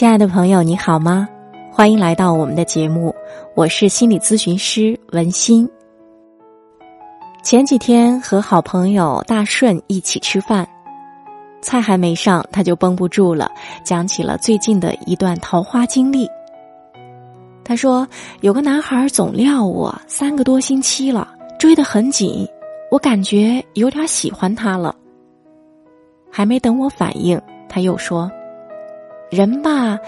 亲爱的朋友，你好吗？欢迎来到我们的节目，我是心理咨询师文心。前几天和好朋友大顺一起吃饭，菜还没上，他就绷不住了，讲起了最近的一段桃花经历。他说：“有个男孩总撩我三个多星期了，追得很紧，我感觉有点喜欢他了。”还没等我反应，他又说。人吧，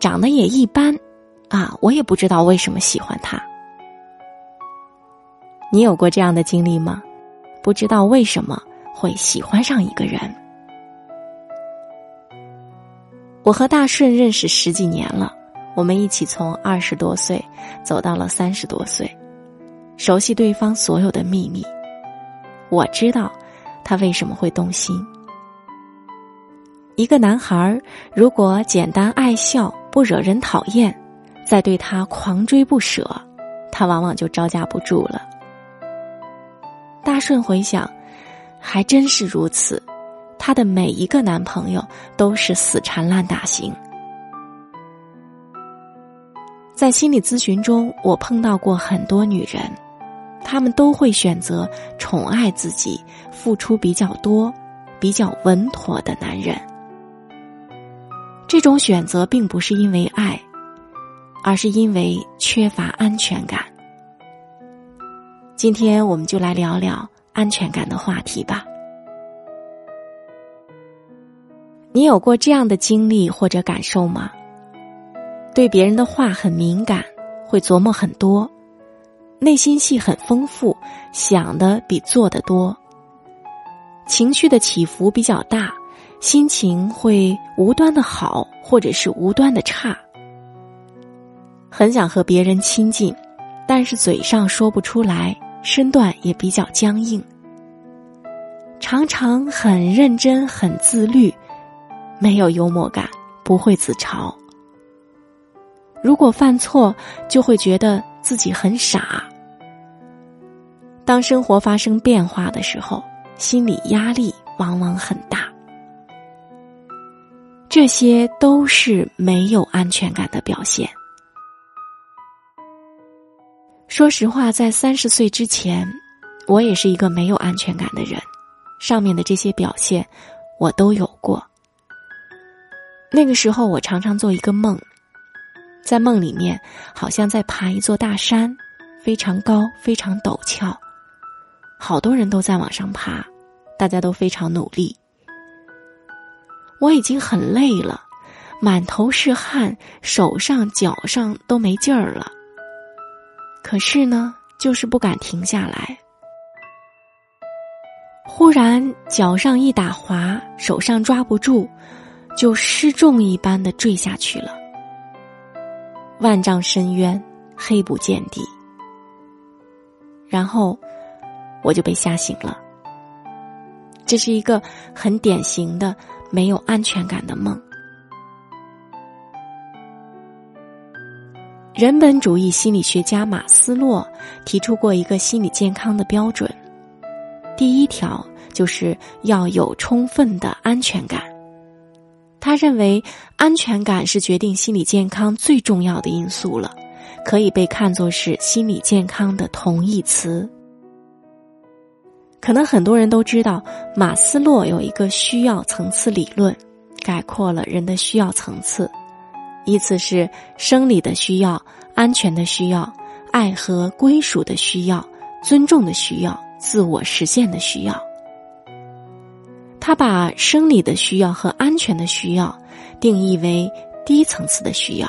长得也一般，啊，我也不知道为什么喜欢他。你有过这样的经历吗？不知道为什么会喜欢上一个人。我和大顺认识十几年了，我们一起从二十多岁走到了三十多岁，熟悉对方所有的秘密。我知道他为什么会动心。一个男孩如果简单爱笑，不惹人讨厌，再对他狂追不舍，他往往就招架不住了。大顺回想，还真是如此，他的每一个男朋友都是死缠烂打型。在心理咨询中，我碰到过很多女人，她们都会选择宠爱自己、付出比较多、比较稳妥的男人。这种选择并不是因为爱，而是因为缺乏安全感。今天我们就来聊聊安全感的话题吧。你有过这样的经历或者感受吗？对别人的话很敏感，会琢磨很多，内心戏很丰富，想的比做的多，情绪的起伏比较大。心情会无端的好，或者是无端的差。很想和别人亲近，但是嘴上说不出来，身段也比较僵硬。常常很认真、很自律，没有幽默感，不会自嘲。如果犯错，就会觉得自己很傻。当生活发生变化的时候，心理压力往往很大。这些都是没有安全感的表现。说实话，在三十岁之前，我也是一个没有安全感的人。上面的这些表现，我都有过。那个时候，我常常做一个梦，在梦里面好像在爬一座大山，非常高，非常陡峭，好多人都在往上爬，大家都非常努力。我已经很累了，满头是汗，手上脚上都没劲儿了。可是呢，就是不敢停下来。忽然脚上一打滑，手上抓不住，就失重一般的坠下去了。万丈深渊，黑不见底。然后我就被吓醒了。这是一个很典型的。没有安全感的梦。人本主义心理学家马斯洛提出过一个心理健康的标准，第一条就是要有充分的安全感。他认为，安全感是决定心理健康最重要的因素了，可以被看作是心理健康的同义词。可能很多人都知道，马斯洛有一个需要层次理论，概括了人的需要层次，依次是生理的需要、安全的需要、爱和归属的需要、尊重的需要、自我实现的需要。他把生理的需要和安全的需要定义为低层次的需要，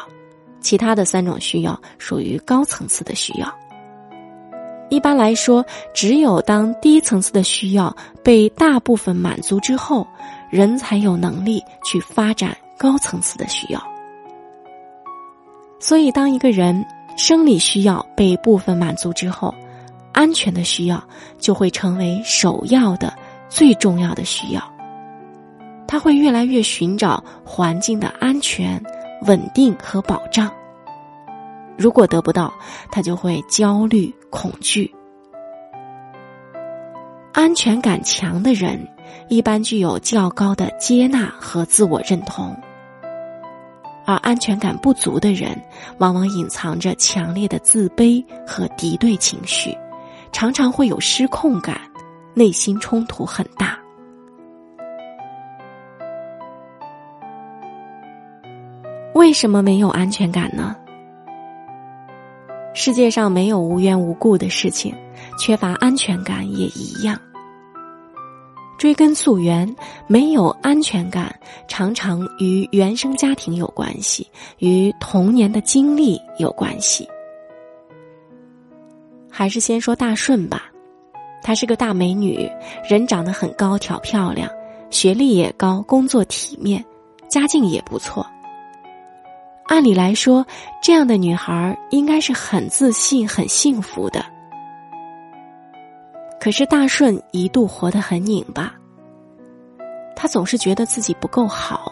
其他的三种需要属于高层次的需要。一般来说，只有当低层次的需要被大部分满足之后，人才有能力去发展高层次的需要。所以，当一个人生理需要被部分满足之后，安全的需要就会成为首要的、最重要的需要。他会越来越寻找环境的安全、稳定和保障。如果得不到，他就会焦虑、恐惧。安全感强的人，一般具有较高的接纳和自我认同。而安全感不足的人，往往隐藏着强烈的自卑和敌对情绪，常常会有失控感，内心冲突很大。为什么没有安全感呢？世界上没有无缘无故的事情，缺乏安全感也一样。追根溯源，没有安全感，常常与原生家庭有关系，与童年的经历有关系。还是先说大顺吧，她是个大美女，人长得很高挑漂亮，学历也高，工作体面，家境也不错。按理来说，这样的女孩应该是很自信、很幸福的。可是大顺一度活得很拧巴，他总是觉得自己不够好，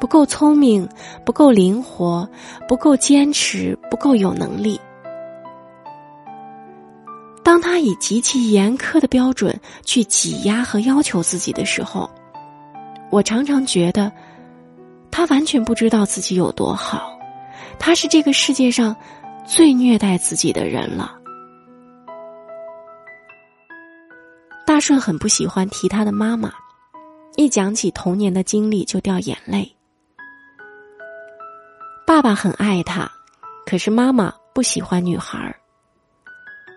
不够聪明，不够灵活，不够坚持，不够有能力。当他以极其严苛的标准去挤压和要求自己的时候，我常常觉得。他完全不知道自己有多好，他是这个世界上最虐待自己的人了。大顺很不喜欢提他的妈妈，一讲起童年的经历就掉眼泪。爸爸很爱他，可是妈妈不喜欢女孩儿。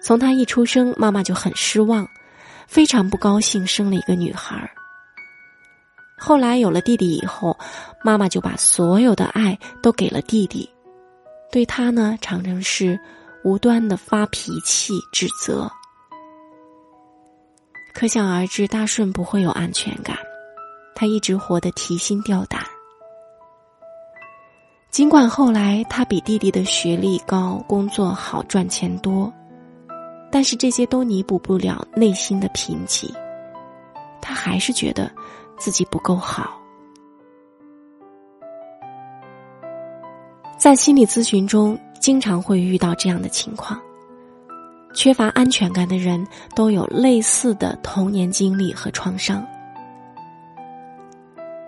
从他一出生，妈妈就很失望，非常不高兴生了一个女孩儿。后来有了弟弟以后，妈妈就把所有的爱都给了弟弟，对他呢常常是无端的发脾气、指责。可想而知，大顺不会有安全感，他一直活得提心吊胆。尽管后来他比弟弟的学历高、工作好、赚钱多，但是这些都弥补不了内心的贫瘠，他还是觉得。自己不够好，在心理咨询中经常会遇到这样的情况。缺乏安全感的人都有类似的童年经历和创伤。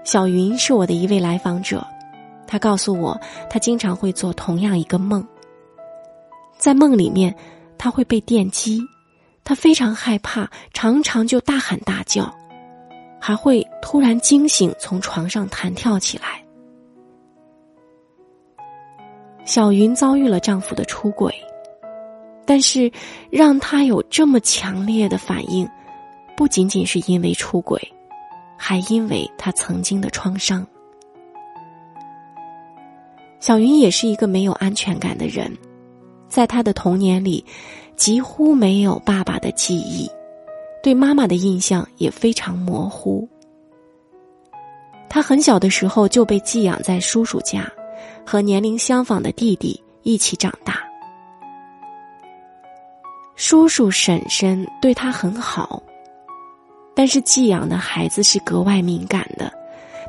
小云是我的一位来访者，她告诉我，她经常会做同样一个梦，在梦里面，她会被电击，她非常害怕，常常就大喊大叫。还会突然惊醒，从床上弹跳起来。小云遭遇了丈夫的出轨，但是让她有这么强烈的反应，不仅仅是因为出轨，还因为她曾经的创伤。小云也是一个没有安全感的人，在她的童年里，几乎没有爸爸的记忆。对妈妈的印象也非常模糊。他很小的时候就被寄养在叔叔家，和年龄相仿的弟弟一起长大。叔叔婶婶对他很好，但是寄养的孩子是格外敏感的，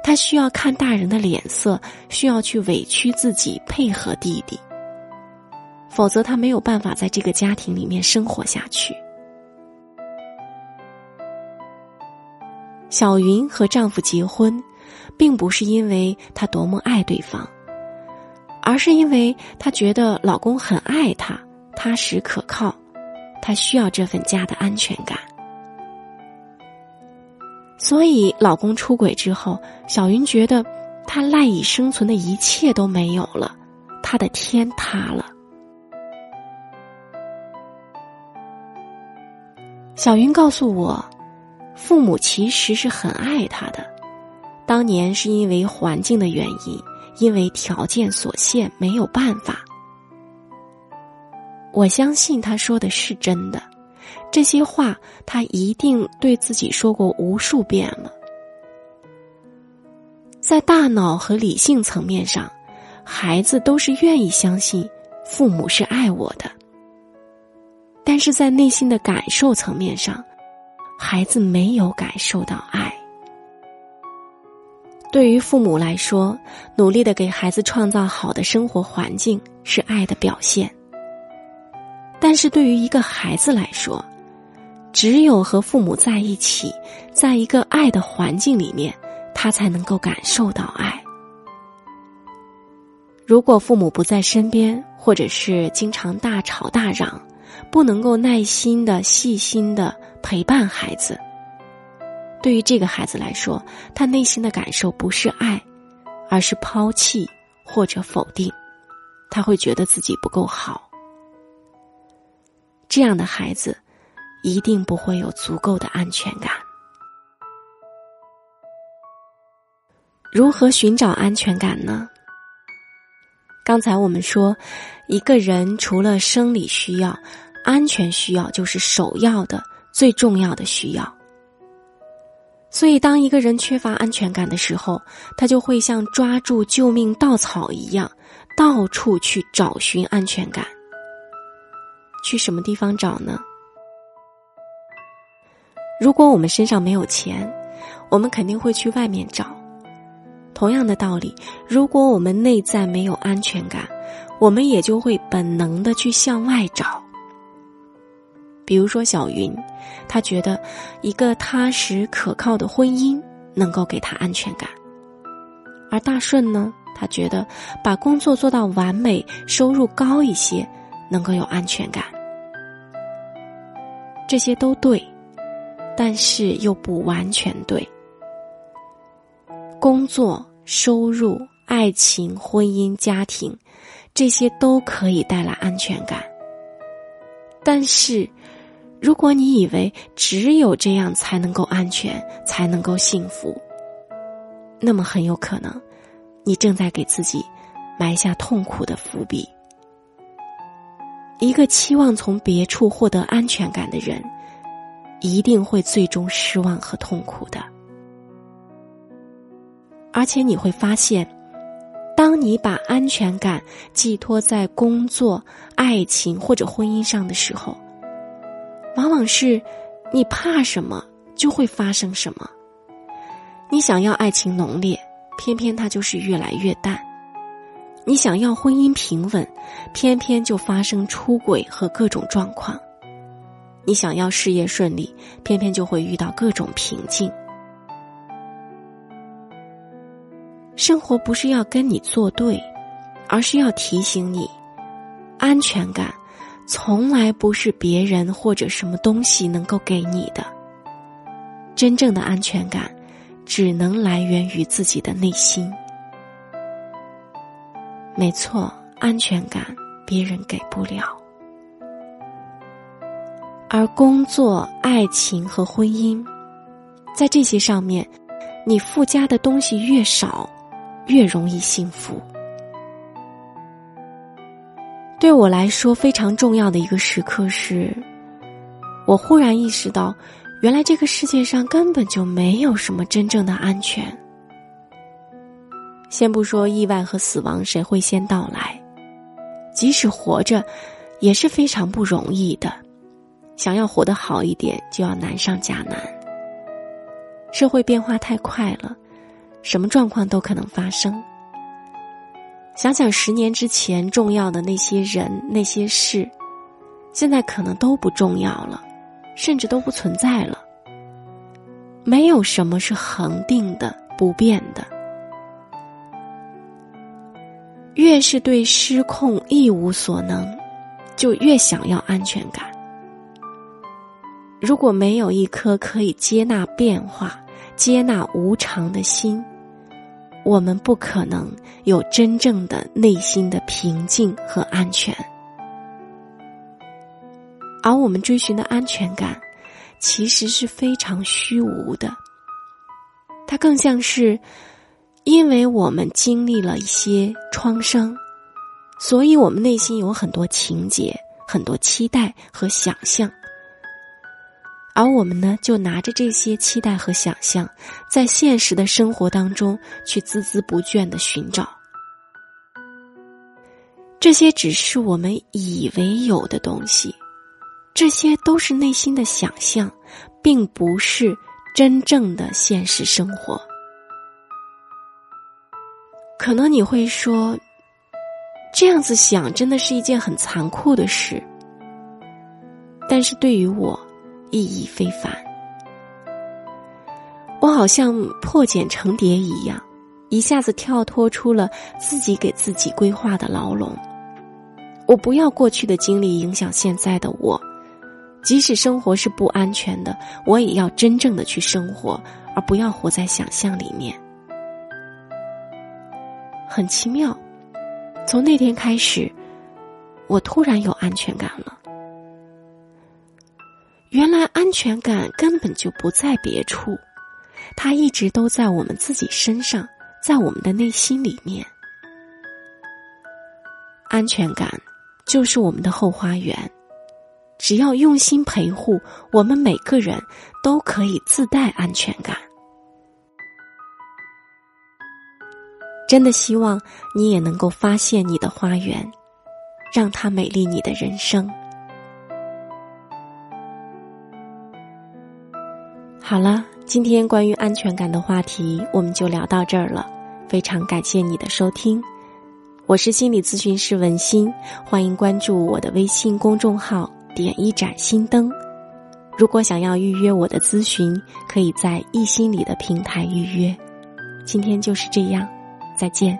他需要看大人的脸色，需要去委屈自己配合弟弟，否则他没有办法在这个家庭里面生活下去。小云和丈夫结婚，并不是因为她多么爱对方，而是因为她觉得老公很爱她，踏实可靠，她需要这份家的安全感。所以，老公出轨之后，小云觉得她赖以生存的一切都没有了，她的天塌了。小云告诉我。父母其实是很爱他的，当年是因为环境的原因，因为条件所限，没有办法。我相信他说的是真的，这些话他一定对自己说过无数遍了。在大脑和理性层面上，孩子都是愿意相信父母是爱我的，但是在内心的感受层面上。孩子没有感受到爱。对于父母来说，努力的给孩子创造好的生活环境是爱的表现。但是对于一个孩子来说，只有和父母在一起，在一个爱的环境里面，他才能够感受到爱。如果父母不在身边，或者是经常大吵大嚷，不能够耐心的、细心的陪伴孩子，对于这个孩子来说，他内心的感受不是爱，而是抛弃或者否定，他会觉得自己不够好。这样的孩子，一定不会有足够的安全感。如何寻找安全感呢？刚才我们说，一个人除了生理需要，安全需要就是首要的、最重要的需要。所以，当一个人缺乏安全感的时候，他就会像抓住救命稻草一样，到处去找寻安全感。去什么地方找呢？如果我们身上没有钱，我们肯定会去外面找。同样的道理，如果我们内在没有安全感，我们也就会本能的去向外找。比如说小云，她觉得一个踏实可靠的婚姻能够给她安全感；而大顺呢，他觉得把工作做到完美，收入高一些，能够有安全感。这些都对，但是又不完全对。工作、收入、爱情、婚姻、家庭，这些都可以带来安全感。但是，如果你以为只有这样才能够安全，才能够幸福，那么很有可能，你正在给自己埋下痛苦的伏笔。一个期望从别处获得安全感的人，一定会最终失望和痛苦的。而且你会发现，当你把安全感寄托在工作、爱情或者婚姻上的时候，往往是你怕什么就会发生什么。你想要爱情浓烈，偏偏它就是越来越淡；你想要婚姻平稳，偏偏就发生出轨和各种状况；你想要事业顺利，偏偏就会遇到各种瓶颈。生活不是要跟你作对，而是要提醒你，安全感从来不是别人或者什么东西能够给你的。真正的安全感，只能来源于自己的内心。没错，安全感别人给不了，而工作、爱情和婚姻，在这些上面，你附加的东西越少。越容易幸福。对我来说，非常重要的一个时刻是，我忽然意识到，原来这个世界上根本就没有什么真正的安全。先不说意外和死亡谁会先到来，即使活着，也是非常不容易的。想要活得好一点，就要难上加难。社会变化太快了。什么状况都可能发生。想想十年之前重要的那些人、那些事，现在可能都不重要了，甚至都不存在了。没有什么是恒定的、不变的。越是对失控一无所能，就越想要安全感。如果没有一颗可以接纳变化、接纳无常的心，我们不可能有真正的内心的平静和安全，而我们追寻的安全感，其实是非常虚无的。它更像是，因为我们经历了一些创伤，所以我们内心有很多情节、很多期待和想象。而我们呢，就拿着这些期待和想象，在现实的生活当中去孜孜不倦的寻找。这些只是我们以为有的东西，这些都是内心的想象，并不是真正的现实生活。可能你会说，这样子想真的是一件很残酷的事，但是对于我。意义非凡，我好像破茧成蝶一样，一下子跳脱出了自己给自己规划的牢笼。我不要过去的经历影响现在的我，即使生活是不安全的，我也要真正的去生活，而不要活在想象里面。很奇妙，从那天开始，我突然有安全感了。原来安全感根本就不在别处，它一直都在我们自己身上，在我们的内心里面。安全感就是我们的后花园，只要用心陪护，我们每个人都可以自带安全感。真的希望你也能够发现你的花园，让它美丽你的人生。好了，今天关于安全感的话题我们就聊到这儿了。非常感谢你的收听，我是心理咨询师文心，欢迎关注我的微信公众号“点一盏心灯”。如果想要预约我的咨询，可以在易心理的平台预约。今天就是这样，再见。